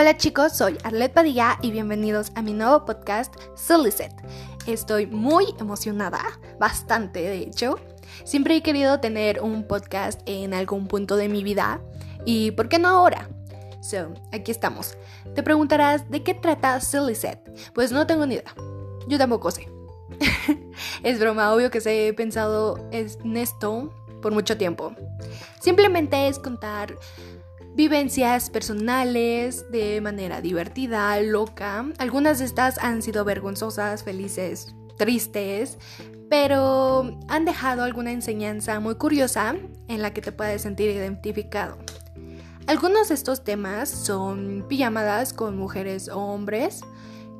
Hola chicos, soy Arlet Padilla y bienvenidos a mi nuevo podcast Solicet. Estoy muy emocionada, bastante de hecho. Siempre he querido tener un podcast en algún punto de mi vida y ¿por qué no ahora? So, aquí estamos. Te preguntarás, ¿de qué trata Solicet? Pues no tengo ni idea. Yo tampoco sé. es broma, obvio que se he pensado en esto por mucho tiempo. Simplemente es contar vivencias personales de manera divertida, loca. Algunas de estas han sido vergonzosas, felices, tristes, pero han dejado alguna enseñanza muy curiosa en la que te puedes sentir identificado. Algunos de estos temas son pijamadas con mujeres o hombres,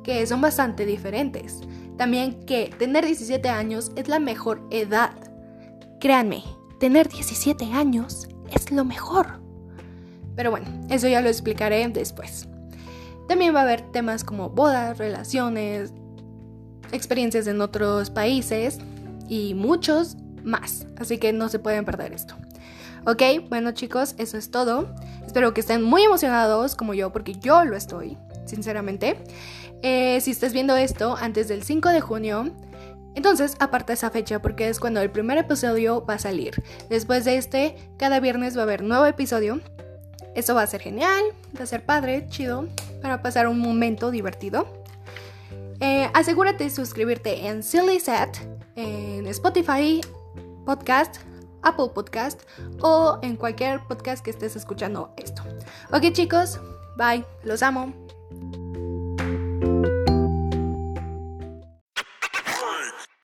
que son bastante diferentes. También que tener 17 años es la mejor edad. Créanme, tener 17 años es lo mejor. Pero bueno, eso ya lo explicaré después. También va a haber temas como bodas, relaciones, experiencias en otros países y muchos más. Así que no se pueden perder esto. Ok, bueno chicos, eso es todo. Espero que estén muy emocionados como yo, porque yo lo estoy, sinceramente. Eh, si estás viendo esto antes del 5 de junio, entonces aparta esa fecha porque es cuando el primer episodio va a salir. Después de este, cada viernes va a haber nuevo episodio eso va a ser genial, va a ser padre, chido, para pasar un momento divertido. Eh, asegúrate de suscribirte en Silly Set, en Spotify Podcast, Apple Podcast o en cualquier podcast que estés escuchando esto. Ok chicos, bye, los amo.